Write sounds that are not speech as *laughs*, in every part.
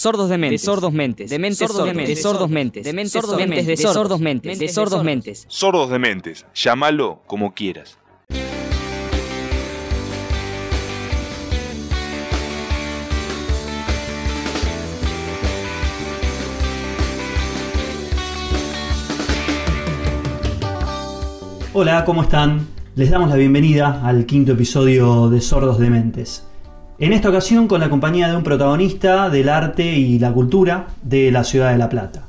Sordos de mentes, sordos mentes, dementes sordos de mentes, sordos mentes, dementes sordos mentes, de sordos mentes, de sordos mentes. Sordos de mentes, llámalo como quieras. Hola, ¿cómo están? Les damos la bienvenida al quinto episodio de Sordos de Mentes. En esta ocasión con la compañía de un protagonista del arte y la cultura de la ciudad de La Plata.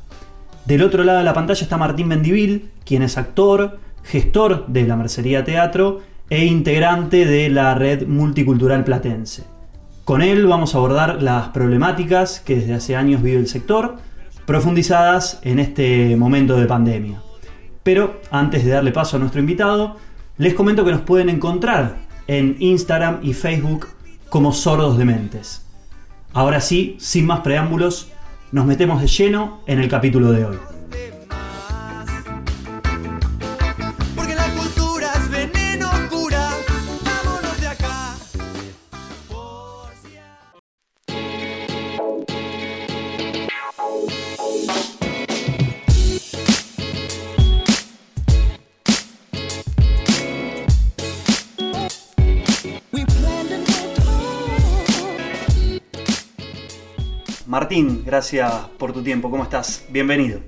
Del otro lado de la pantalla está Martín Mendivil, quien es actor, gestor de la Mercería Teatro e integrante de la red multicultural platense. Con él vamos a abordar las problemáticas que desde hace años vive el sector, profundizadas en este momento de pandemia. Pero antes de darle paso a nuestro invitado, les comento que nos pueden encontrar en Instagram y Facebook como sordos de mentes. Ahora sí, sin más preámbulos, nos metemos de lleno en el capítulo de hoy. Martín, gracias por tu tiempo. ¿Cómo estás? Bienvenido.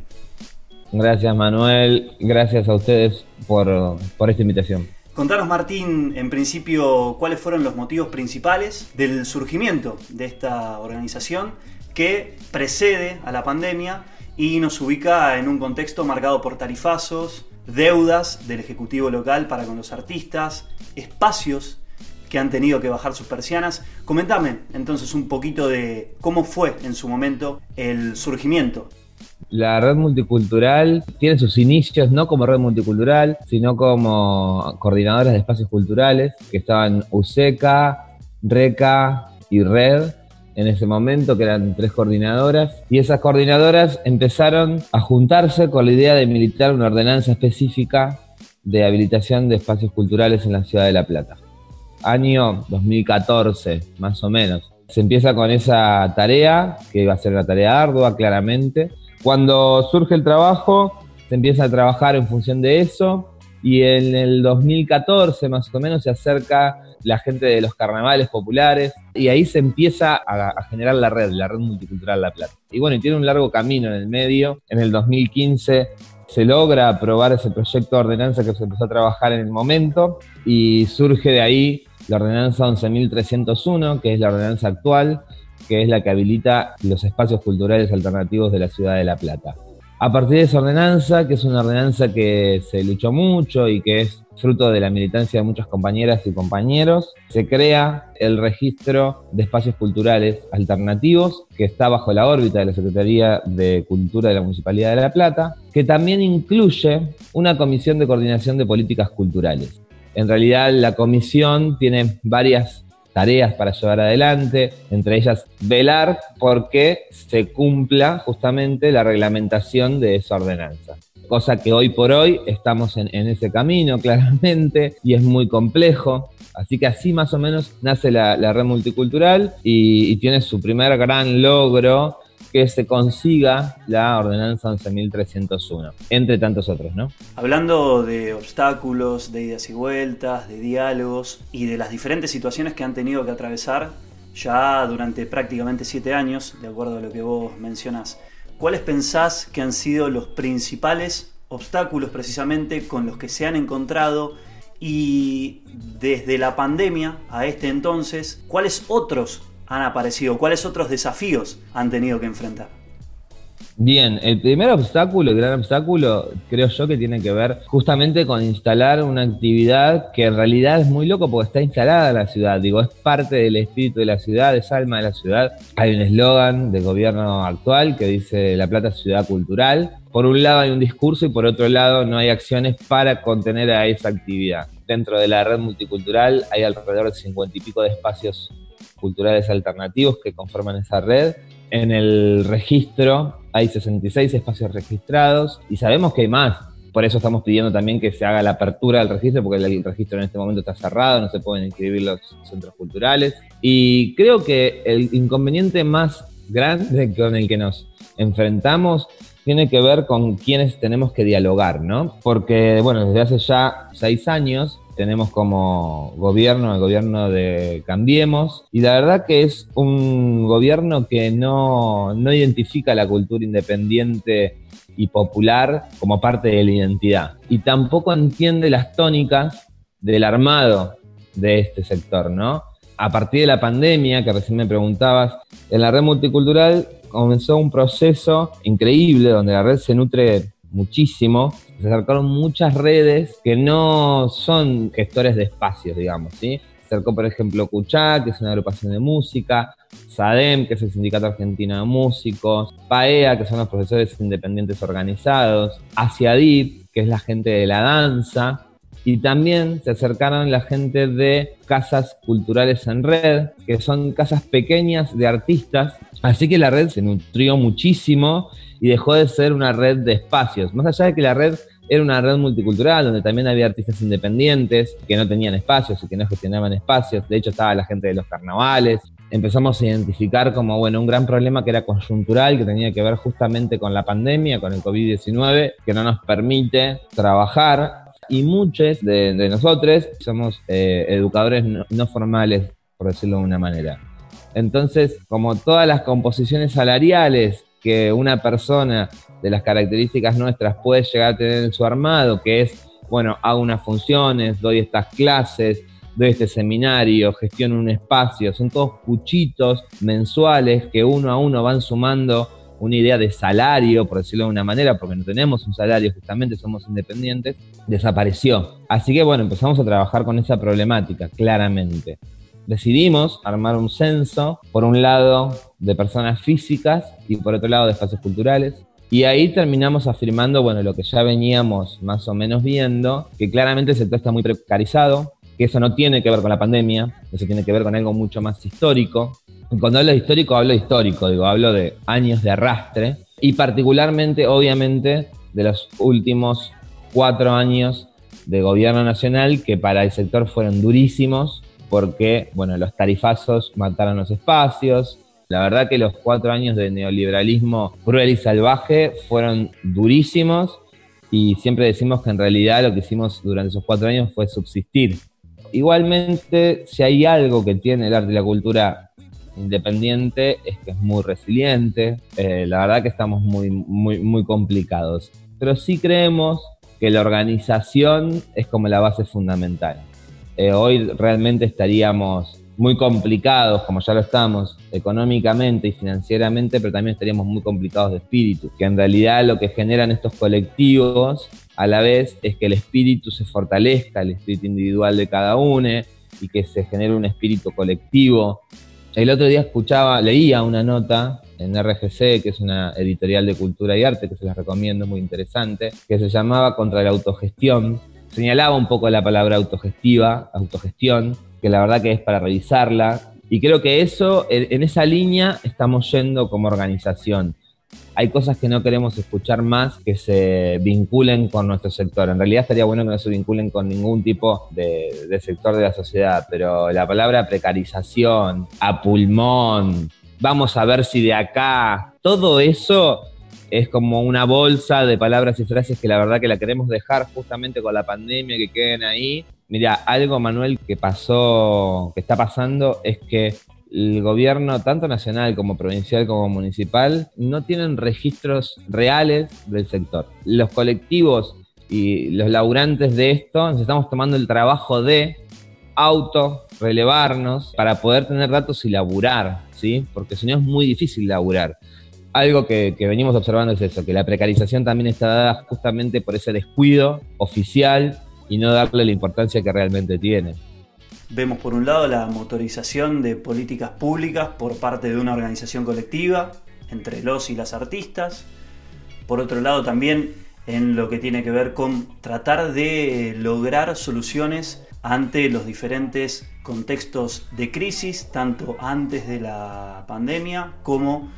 Gracias Manuel, gracias a ustedes por, esta invitación. Contanos Martín, en principio, cuáles fueron los motivos principales del surgimiento de esta organización que precede a la pandemia y nos ubica en un contexto marcado por tarifazos, deudas del Ejecutivo local para con los artistas, espacios que han tenido que bajar sus persianas. Comentame entonces un poquito de cómo fue en su momento el surgimiento. La red multicultural tiene sus inicios no como red multicultural, sino como coordinadoras de espacios culturales, que estaban USECA, RECA y RED en ese momento, que eran tres coordinadoras, y esas coordinadoras empezaron a juntarse con la idea de militar una ordenanza específica de habilitación de espacios culturales en la ciudad de La Plata año 2014, más o menos. Se empieza con esa tarea, que va a ser una tarea ardua, claramente. Cuando surge el trabajo, se empieza a trabajar en función de eso. Y en el 2014, más o menos, se acerca la gente de los carnavales populares. Y ahí se empieza a, generar la red, la red multicultural La Plata. Y bueno, y tiene un largo camino en el medio. En el 2015 se logra aprobar ese proyecto de ordenanza que se empezó a trabajar en el momento y surge de ahí la ordenanza 11.301, que es la ordenanza actual, que es la que habilita los espacios culturales alternativos de la ciudad de La Plata. A partir de esa ordenanza, que es una ordenanza que se luchó mucho y que es fruto de la militancia de muchas compañeras y compañeros, se crea el registro de espacios culturales alternativos que está bajo la órbita de la Secretaría de Cultura de la Municipalidad de La Plata, que también incluye una comisión de coordinación de políticas culturales. En realidad la comisión tiene varias tareas para llevar adelante, entre ellas velar porque se cumpla justamente la reglamentación de esa ordenanza. Cosa que hoy por hoy estamos en, ese camino *laughs* claramente y es muy complejo. Así que así más o menos nace la, red multicultural y, tiene su primer gran logro que se consiga la ordenanza 11.301, entre tantos otros, ¿no? Hablando de obstáculos, de idas y vueltas, de diálogos y de las diferentes situaciones que han tenido que atravesar ya durante prácticamente siete años, de acuerdo a lo que vos mencionás, ¿cuáles pensás que han sido los principales obstáculos precisamente con los que se han encontrado y desde la pandemia a este entonces, cuáles otros han aparecido? ¿Cuáles otros desafíos han tenido que enfrentar? Bien, el primer obstáculo, el gran obstáculo, creo yo que tiene que ver justamente con instalar una actividad que en realidad es muy loco porque está instalada en la ciudad, digo, es parte del espíritu de la ciudad, es alma de la ciudad. Hay un eslogan del gobierno actual que dice La Plata Ciudad Cultural. Por un lado hay un discurso y por otro lado no hay acciones para contener a esa actividad. Dentro de la red multicultural hay alrededor de cincuenta y pico de espacios culturales alternativos que conforman esa red. En el registro hay 66 espacios registrados y sabemos que hay más. Por eso estamos pidiendo también que se haga la apertura del registro, porque el registro en este momento está cerrado, no se pueden inscribir los centros culturales. Y creo que el inconveniente más grande con el que nos enfrentamos tiene que ver con quienes tenemos que dialogar, ¿no? Porque, bueno, desde hace ya seis años tenemos como gobierno el gobierno de Cambiemos y la verdad que es un gobierno que no, no identifica la cultura independiente y popular como parte de la identidad y tampoco entiende las tónicas del armado de este sector, ¿no? A partir de la pandemia, que recién me preguntabas, en la red multicultural comenzó un proceso increíble donde la red se nutre muchísimo. Se acercaron muchas redes que no son gestores de espacios, digamos, ¿sí? Se acercó, por ejemplo, Cuchá, que es una agrupación de música, SADEM, que es el Sindicato Argentino de Músicos, PAEA, que son los profesores independientes organizados, ASIADIP, que es la gente de la danza, y también se acercaron la gente de casas culturales en red, que son casas pequeñas de artistas. Así que la red se nutrió muchísimo y dejó de ser una red de espacios. Más allá de que la red era una red multicultural donde también había artistas independientes que no tenían espacios y que no gestionaban espacios. De hecho, estaba la gente de los carnavales. Empezamos a identificar como, bueno, un gran problema que era coyuntural, que tenía que ver justamente con la pandemia, con el COVID-19, que no nos permite trabajar y muchos de, nosotros somos eh, educadores no, formales, por decirlo de una manera. Entonces, como todas las composiciones salariales que una persona de las características nuestras puede llegar a tener en su armado, que es, bueno, hago unas funciones, doy estas clases, doy este seminario, gestiono un espacio, son todos cuchitos mensuales que uno a uno van sumando una idea de salario, por decirlo de una manera, porque no tenemos un salario, justamente somos independientes, desapareció. Así que bueno, empezamos a trabajar con esa problemática, claramente. Decidimos armar un censo, por un lado de personas físicas y por otro lado de espacios culturales. Y ahí terminamos afirmando, bueno, lo que ya veníamos más o menos viendo, que claramente el sector está muy precarizado, que eso no tiene que ver con la pandemia, eso tiene que ver con algo mucho más histórico, cuando hablo de histórico, hablo de histórico, digo, hablo de años de arrastre y particularmente, obviamente, de los últimos cuatro años de gobierno nacional que para el sector fueron durísimos porque, bueno, los tarifazos mataron los espacios. La verdad que los cuatro años de neoliberalismo cruel y salvaje fueron durísimos y siempre decimos que en realidad lo que hicimos durante esos cuatro años fue subsistir. Igualmente, si hay algo que tiene el arte y la cultura independiente es que es muy resiliente. Eh, la verdad que estamos muy, muy, muy complicados. Pero sí creemos que la organización es como la base fundamental. Eh, hoy realmente estaríamos muy complicados, como ya lo estamos, económicamente y financieramente, pero también estaríamos muy complicados de espíritu, que en realidad lo que generan estos colectivos a la vez es que el espíritu se fortalezca, el espíritu individual de cada uno, y que se genere un espíritu colectivo el otro día escuchaba, leía una nota en RGC, que es una editorial de cultura y arte, que se las recomiendo, muy interesante, que se llamaba Contra la autogestión. Señalaba un poco la palabra autogestiva, autogestión, que la verdad que es para revisarla. Y creo que eso, en esa línea, estamos yendo como organización hay cosas que no queremos escuchar más que se vinculen con nuestro sector. En realidad estaría bueno que no se vinculen con ningún tipo de, sector de la sociedad, pero la palabra precarización, a pulmón, vamos a ver si de acá, todo eso es como una bolsa de palabras y frases que la verdad que la queremos dejar justamente con la pandemia, que queden ahí. Mira, algo Manuel que pasó, que está pasando es que el gobierno, tanto nacional como provincial como municipal, no tienen registros reales del sector. Los colectivos y los laburantes de esto nos estamos tomando el trabajo de auto relevarnos para poder tener datos y laburar, ¿sí? Porque si no es muy difícil laburar. Algo que, que venimos observando es eso, que la precarización también está dada justamente por ese descuido oficial y no darle la importancia que realmente tiene. Vemos por un lado la motorización de políticas públicas por parte de una organización colectiva entre los y las artistas. Por otro lado también en lo que tiene que ver con tratar de lograr soluciones ante los diferentes contextos de crisis, tanto antes de la pandemia como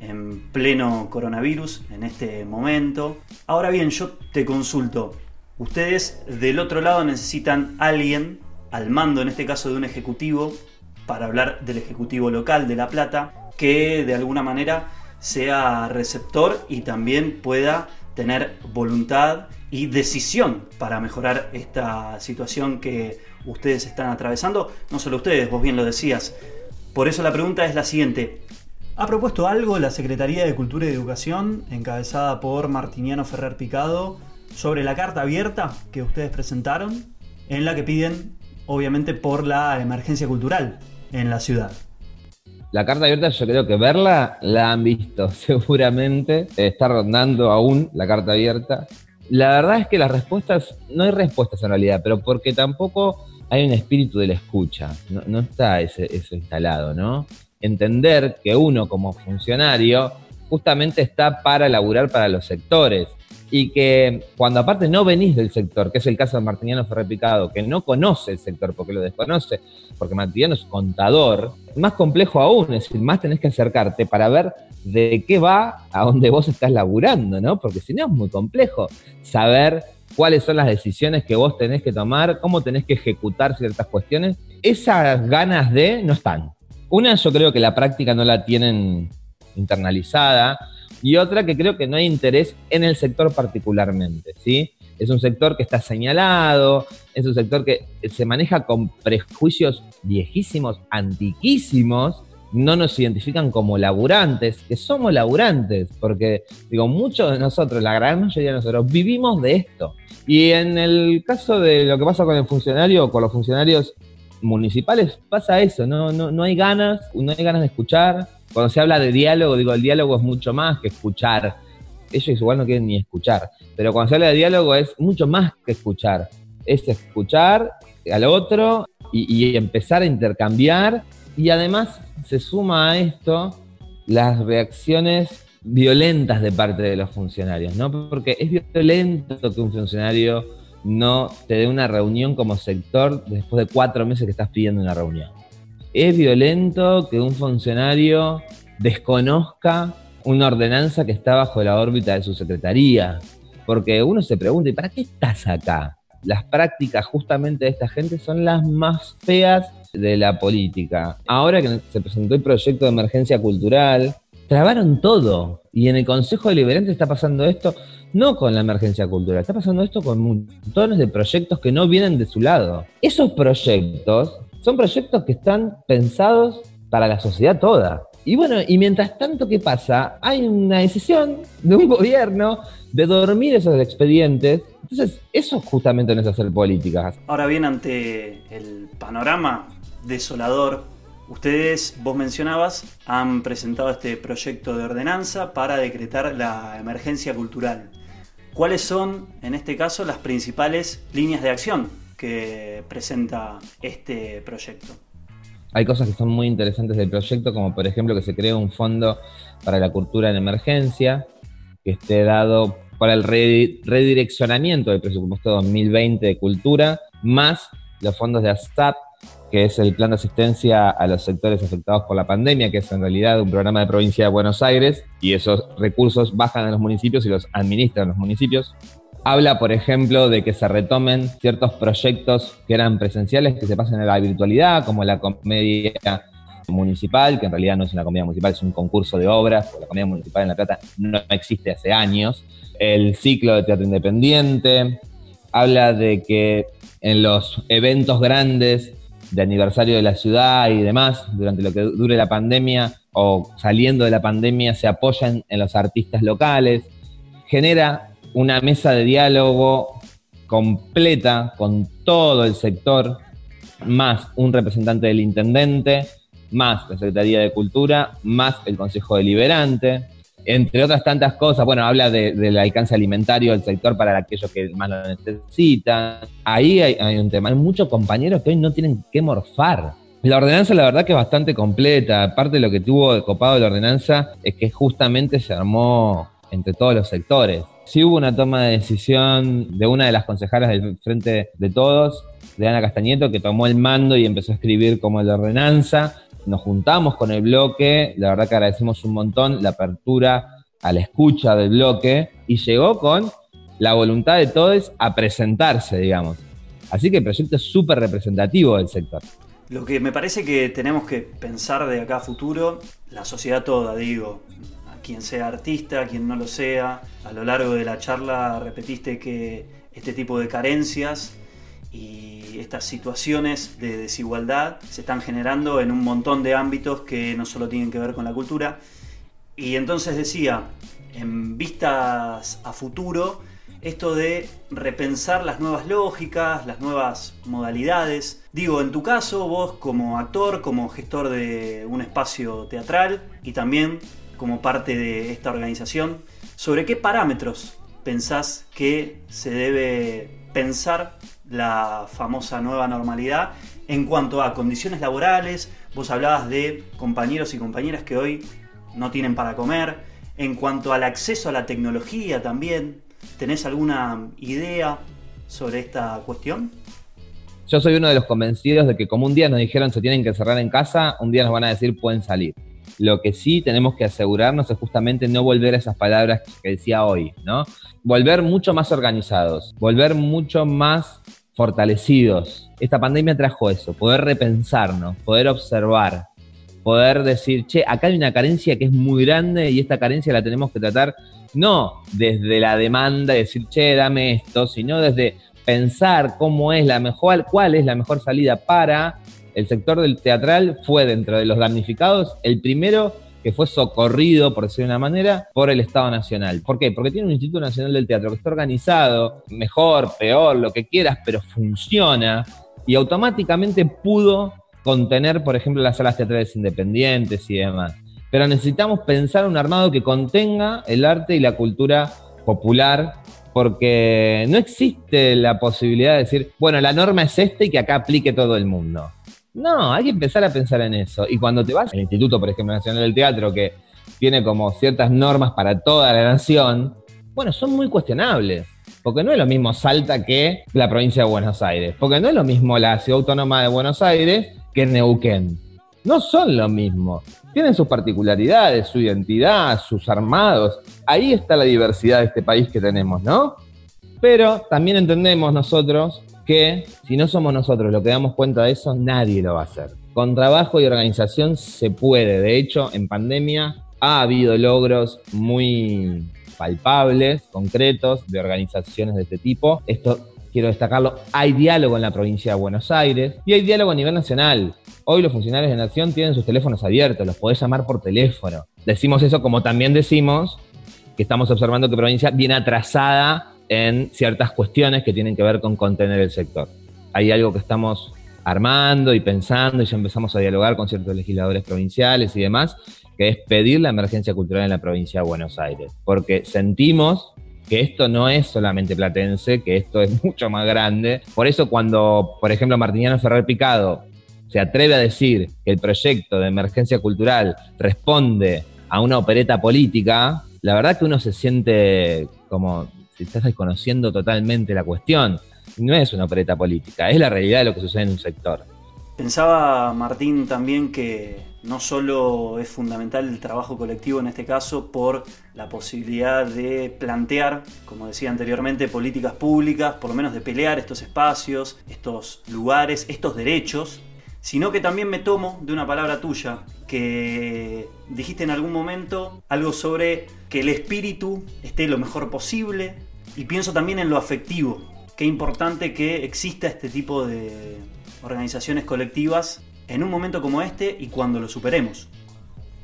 en pleno coronavirus en este momento. Ahora bien, yo te consulto, ustedes del otro lado necesitan alguien al mando, en este caso de un ejecutivo, para hablar del ejecutivo local de La Plata, que de alguna manera sea receptor y también pueda tener voluntad y decisión para mejorar esta situación que ustedes están atravesando. No solo ustedes, vos bien lo decías. Por eso la pregunta es la siguiente. ¿Ha propuesto algo la Secretaría de Cultura y Educación, encabezada por Martiniano Ferrer Picado, sobre la carta abierta que ustedes presentaron, en la que piden, obviamente, por la emergencia cultural en la ciudad? La carta abierta yo creo que verla la han visto *laughs* seguramente. Está rondando aún la carta abierta. La verdad es que las respuestas, no hay respuestas en realidad, pero porque tampoco hay un espíritu de la escucha. No, está eso instalado, ¿no? Entender que uno como funcionario justamente está para laburar para los sectores y que cuando aparte no venís del sector, que es el caso de Martiniano Ferrepicado, que no conoce el sector porque lo desconoce, porque Martiniano es contador, más complejo aún, es decir, más tenés que acercarte para ver de qué va a donde vos estás laburando, ¿no? Porque si no es muy complejo saber cuáles son las decisiones que vos tenés que tomar, cómo tenés que ejecutar ciertas cuestiones. Esas ganas de no están. Una, yo creo que la práctica no la tienen internalizada y otra que creo que no hay interés en el sector particularmente, ¿sí? Es un sector que está señalado, es un sector que se maneja con prejuicios viejísimos, antiquísimos, no nos identifican como laburantes, que somos laburantes, porque digo, muchos de nosotros, la gran mayoría de nosotros, vivimos de esto. Y en el caso de lo que pasa con el funcionario, con los funcionarios municipales, pasa eso, no, no, no hay ganas, no hay ganas de escuchar, cuando se habla de diálogo, digo, el diálogo es mucho más que escuchar. Ellos igual no quieren ni escuchar. Pero cuando se habla de diálogo es mucho más que escuchar. Es escuchar al otro y, empezar a intercambiar. Y además se suma a esto las reacciones violentas de parte de los funcionarios, ¿no? Porque es violento que un funcionario no te dé una reunión como sector después de cuatro meses que estás pidiendo una reunión es violento que un funcionario desconozca una ordenanza que está bajo la órbita de su secretaría. Porque uno se pregunta, ¿y para qué estás acá? Las prácticas justamente de esta gente son las más feas de la política. Ahora que se presentó el proyecto de emergencia cultural, trabaron todo. Y en el Consejo Deliberante está pasando esto, no con la emergencia cultural, está pasando esto con montones de proyectos que no vienen de su lado. Esos proyectos son proyectos que están pensados para la sociedad toda. Y bueno, y mientras tanto, ¿qué pasa? Hay una decisión de un *laughs* gobierno de dormir esos expedientes. Entonces, eso justamente no es hacer políticas. Ahora bien, ante el panorama desolador, ustedes, vos mencionabas, han presentado este proyecto de ordenanza para decretar la emergencia cultural. ¿Cuáles son, en este caso, las principales líneas de acción que presenta este proyecto. Hay cosas que son muy interesantes del proyecto, como por ejemplo que se cree un fondo para la cultura en emergencia, que esté dado para el redireccionamiento del presupuesto 2020 de cultura, más los fondos de ASTAP, que es el plan de asistencia a los sectores afectados por la pandemia, que es en realidad un programa de provincia de Buenos Aires, y esos recursos bajan a los municipios y los administran los municipios. Habla, por ejemplo, de que se retomen ciertos proyectos que eran presenciales, que se pasen a la virtualidad, como la comedia municipal, que en realidad no es una comedia municipal, es un concurso de obras, la comedia municipal en La Plata no existe hace años. El ciclo de teatro independiente. Habla de que en los eventos grandes de aniversario de la ciudad y demás, durante lo que dure la pandemia o saliendo de la pandemia, se apoyan en los artistas locales. Genera una mesa de diálogo completa con todo el sector, más un representante del intendente, más la Secretaría de Cultura, más el Consejo Deliberante, entre otras tantas cosas. Bueno, habla del alcance alimentario del sector para aquellos que más lo necesitan. Ahí hay, un tema. Hay muchos compañeros que hoy no tienen que morfar. La ordenanza, la verdad, que es bastante completa. Aparte, de lo que tuvo de copado la ordenanza es que justamente se armó entre todos los sectores. Sí hubo una toma de decisión de una de las consejeras del Frente de Todos, de Ana Castañeto, que tomó el mando y empezó a escribir como la ordenanza. Nos juntamos con el bloque, la verdad que agradecemos un montón la apertura a la escucha del bloque y llegó con la voluntad de todos a presentarse, digamos. Así que el proyecto es súper representativo del sector. Lo que me parece que tenemos que pensar de acá a futuro, la sociedad toda, digo, quien sea artista, quien no lo sea, a lo largo de la charla repetiste que este tipo de carencias y estas situaciones de desigualdad se están generando en un montón de ámbitos que no solo tienen que ver con la cultura. Y entonces decía, en vistas a futuro, esto de repensar las nuevas lógicas, las nuevas modalidades. Digo, en tu caso, vos como actor, como gestor de un espacio teatral y también como parte de esta organización, ¿sobre qué parámetros pensás que se debe pensar la famosa nueva normalidad en cuanto a condiciones laborales? Vos hablabas de compañeros y compañeras que hoy no tienen para comer, en cuanto al acceso a la tecnología también, ¿Tenés alguna idea sobre esta cuestión? Yo soy uno de los convencidos de que como un día nos dijeron se tienen que cerrar en casa, un día nos van a decir pueden salir. Lo que sí tenemos que asegurarnos es justamente no volver a esas palabras que decía hoy, ¿no? Volver mucho más organizados, volver mucho más fortalecidos. Esta pandemia trajo eso, poder repensarnos, poder observar, poder decir, che, acá hay una carencia que es muy grande y esta carencia la tenemos que tratar no desde la demanda, de decir, che, dame esto, sino desde pensar cómo es la mejor, cuál es la mejor salida para el sector del teatral, fue dentro de los damnificados el primero que fue socorrido, por decir de una manera, por el Estado Nacional. ¿Por qué? Porque tiene un Instituto Nacional del Teatro que está organizado, mejor, peor, lo que quieras, pero funciona y automáticamente pudo contener, por ejemplo, las salas teatrales independientes y demás pero necesitamos pensar un armado que contenga el arte y la cultura popular, porque no existe la posibilidad de decir, bueno, la norma es esta y que acá aplique todo el mundo. No, hay que empezar a pensar en eso. Y cuando te vas al Instituto, por ejemplo, Nacional del Teatro, que tiene como ciertas normas para toda la nación, bueno, son muy cuestionables. Porque no es lo mismo Salta que la provincia de Buenos Aires. Porque no es lo mismo la ciudad autónoma de Buenos Aires que Neuquén. No son lo mismo tienen sus particularidades, su identidad, sus armados. Ahí está la diversidad de este país que tenemos, ¿no? Pero también entendemos nosotros si no somos nosotros los que damos cuenta de eso, nadie lo va a hacer. Con trabajo y organización se puede. De hecho, en pandemia ha habido logros muy palpables, concretos, de organizaciones de este tipo. Esto quiero destacarlo, hay diálogo en la provincia de Buenos Aires y hay diálogo a nivel nacional. Hoy los funcionarios de Nación tienen sus teléfonos abiertos, los podés llamar por teléfono. Decimos eso como también decimos que estamos observando que provincia viene atrasada en ciertas cuestiones que tienen que ver con contener el sector. Hay algo que estamos armando y pensando y ya empezamos a dialogar con ciertos legisladores provinciales y demás, que es pedir la emergencia cultural en la provincia de Buenos Aires, porque sentimos que esto no es solamente platense, que esto es *laughs* mucho más grande. Por eso cuando, por ejemplo, Martiniano Ferrer Picado se atreve a decir que el proyecto de emergencia cultural responde a una opereta política, la verdad que uno se siente como estás desconociendo totalmente la cuestión. No es una opereta política, es la realidad de lo que sucede en un sector. Pensaba Martín también que no solo es fundamental el trabajo colectivo en este caso por la posibilidad de plantear, como decía anteriormente, políticas públicas, por lo menos de pelear estos espacios, estos lugares, estos derechos, sino que también me tomo de una palabra tuya, que dijiste en algún momento algo sobre que el espíritu esté lo mejor posible, y pienso también en lo afectivo, qué importante que exista este tipo de organizaciones colectivas en un momento como este y cuando lo superemos.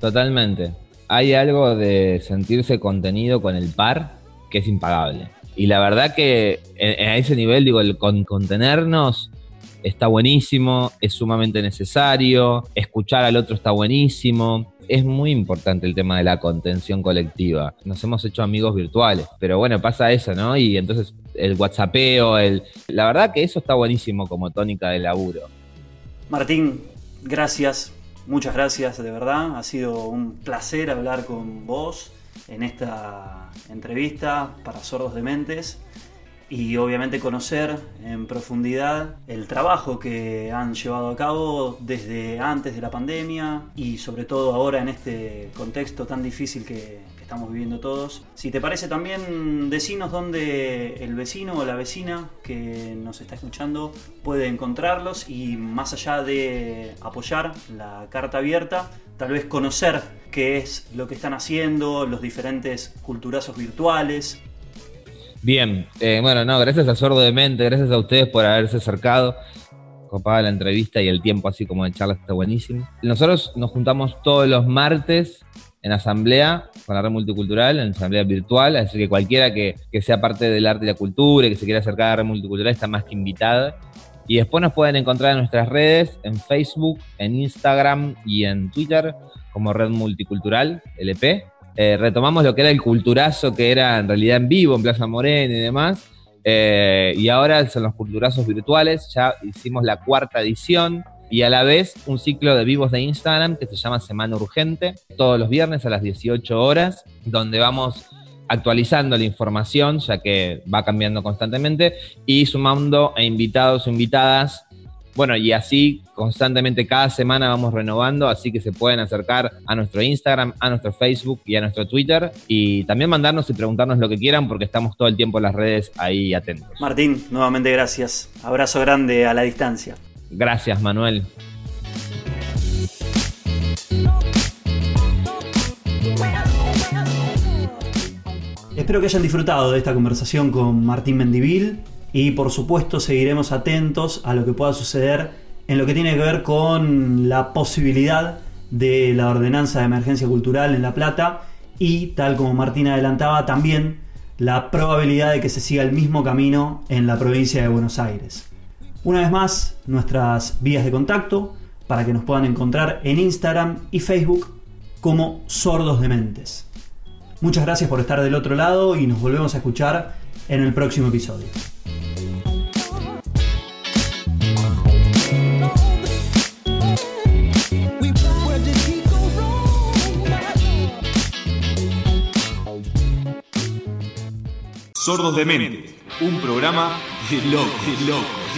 Totalmente. Hay algo de sentirse contenido con el par que es impagable. Y la verdad que a ese nivel, digo, el contenernos está buenísimo, es sumamente necesario, escuchar al otro está buenísimo. Es muy importante el tema de la contención colectiva. Nos hemos hecho amigos virtuales, pero bueno, pasa eso, ¿no? Y entonces el WhatsAppeo, el... la verdad que eso está buenísimo como tónica de laburo. Martín, gracias, muchas gracias de verdad. Ha sido un placer hablar con vos en esta entrevista para Sordos de Mentes y obviamente conocer en profundidad el trabajo que han llevado a cabo desde antes de la pandemia y sobre todo ahora en este contexto tan difícil que, estamos viviendo todos. Si te parece también, decinos dónde el vecino o la vecina que nos está escuchando puede encontrarlos y más allá de apoyar la carta abierta, tal vez conocer qué es lo que están haciendo, los diferentes culturazos virtuales. Bien, eh, bueno, no, gracias a Sordo de Mente, gracias a ustedes por haberse acercado copada la entrevista y el tiempo así como de charla está buenísimo. Nosotros nos juntamos todos los martes en asamblea con la red multicultural, en asamblea virtual, así que cualquiera que, sea parte del arte y la cultura y que se quiera acercar a la red multicultural está más que invitada. Y después nos pueden encontrar en nuestras redes, en Facebook, en Instagram y en Twitter como Red Multicultural, LP. Eh, retomamos lo que era el culturazo que era en realidad en vivo en Plaza Morena y demás. Eh, y ahora son los culturazos virtuales, ya hicimos la cuarta edición y a la vez un ciclo de vivos de Instagram que se llama Semana Urgente, todos los viernes a las 18 horas, donde vamos actualizando la información, ya que va cambiando constantemente, y sumando a invitados o invitadas bueno, y así constantemente cada semana vamos renovando, así que se pueden acercar a nuestro Instagram, a nuestro Facebook y a nuestro Twitter y también mandarnos y preguntarnos lo que quieran porque estamos todo el tiempo en las redes ahí atentos. Martín, nuevamente gracias. Abrazo grande a la distancia. Gracias, Manuel. Espero que hayan disfrutado de esta conversación con Martín Mendivil y por supuesto seguiremos atentos a lo que pueda suceder en lo que tiene que ver con la posibilidad de la ordenanza de emergencia cultural en La Plata y, tal como Martín adelantaba, también la probabilidad de que se siga el mismo camino en la provincia de Buenos Aires. Una vez más, nuestras vías de contacto para que nos puedan encontrar en Instagram y Facebook como Sordos de Mentes. Muchas gracias por estar del otro lado y nos volvemos a escuchar en el próximo episodio. Sordos de Mente, un programa de loco, de.